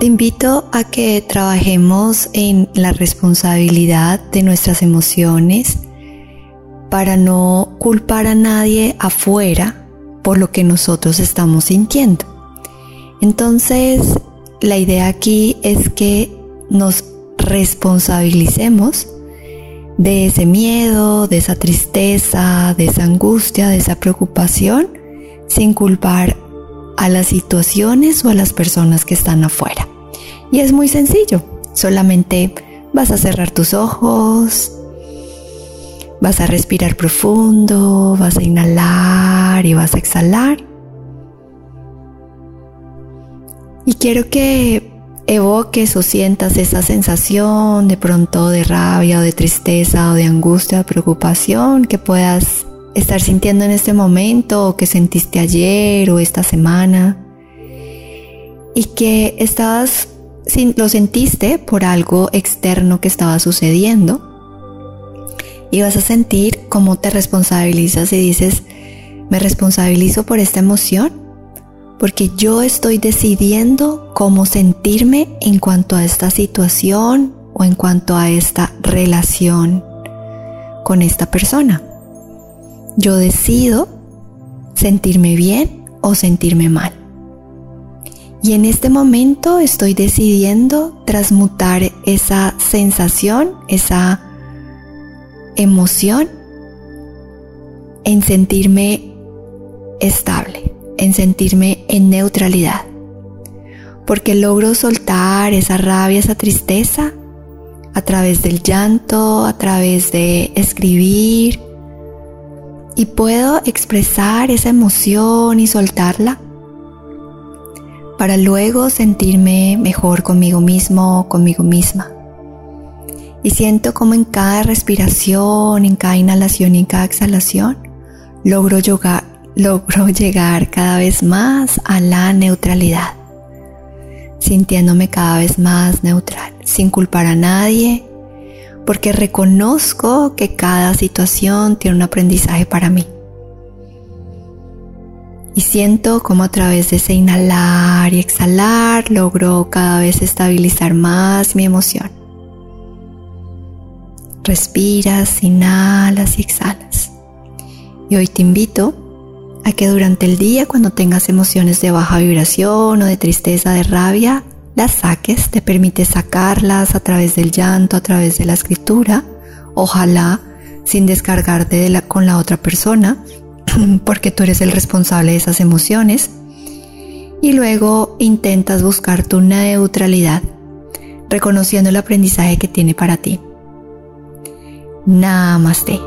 Te invito a que trabajemos en la responsabilidad de nuestras emociones para no culpar a nadie afuera por lo que nosotros estamos sintiendo. Entonces, la idea aquí es que nos responsabilicemos de ese miedo, de esa tristeza, de esa angustia, de esa preocupación, sin culpar a las situaciones o a las personas que están afuera. Y es muy sencillo, solamente vas a cerrar tus ojos, vas a respirar profundo, vas a inhalar y vas a exhalar. Y quiero que evoques o sientas esa sensación de pronto de rabia o de tristeza o de angustia o preocupación que puedas estar sintiendo en este momento o que sentiste ayer o esta semana y que estabas lo sentiste por algo externo que estaba sucediendo y vas a sentir cómo te responsabilizas y dices, me responsabilizo por esta emoción porque yo estoy decidiendo cómo sentirme en cuanto a esta situación o en cuanto a esta relación con esta persona. Yo decido sentirme bien o sentirme mal. Y en este momento estoy decidiendo transmutar esa sensación, esa emoción en sentirme estable en sentirme en neutralidad, porque logro soltar esa rabia, esa tristeza a través del llanto, a través de escribir, y puedo expresar esa emoción y soltarla para luego sentirme mejor conmigo mismo o conmigo misma. Y siento como en cada respiración, en cada inhalación y en cada exhalación, logro logro llegar cada vez más a la neutralidad, sintiéndome cada vez más neutral, sin culpar a nadie, porque reconozco que cada situación tiene un aprendizaje para mí. Y siento como a través de ese inhalar y exhalar logro cada vez estabilizar más mi emoción. Respiras, inhalas y exhalas. Y hoy te invito a que durante el día cuando tengas emociones de baja vibración o de tristeza, de rabia, las saques, te permite sacarlas a través del llanto, a través de la escritura, ojalá sin descargarte de la, con la otra persona, porque tú eres el responsable de esas emociones. Y luego intentas buscar tu neutralidad, reconociendo el aprendizaje que tiene para ti. Namaste.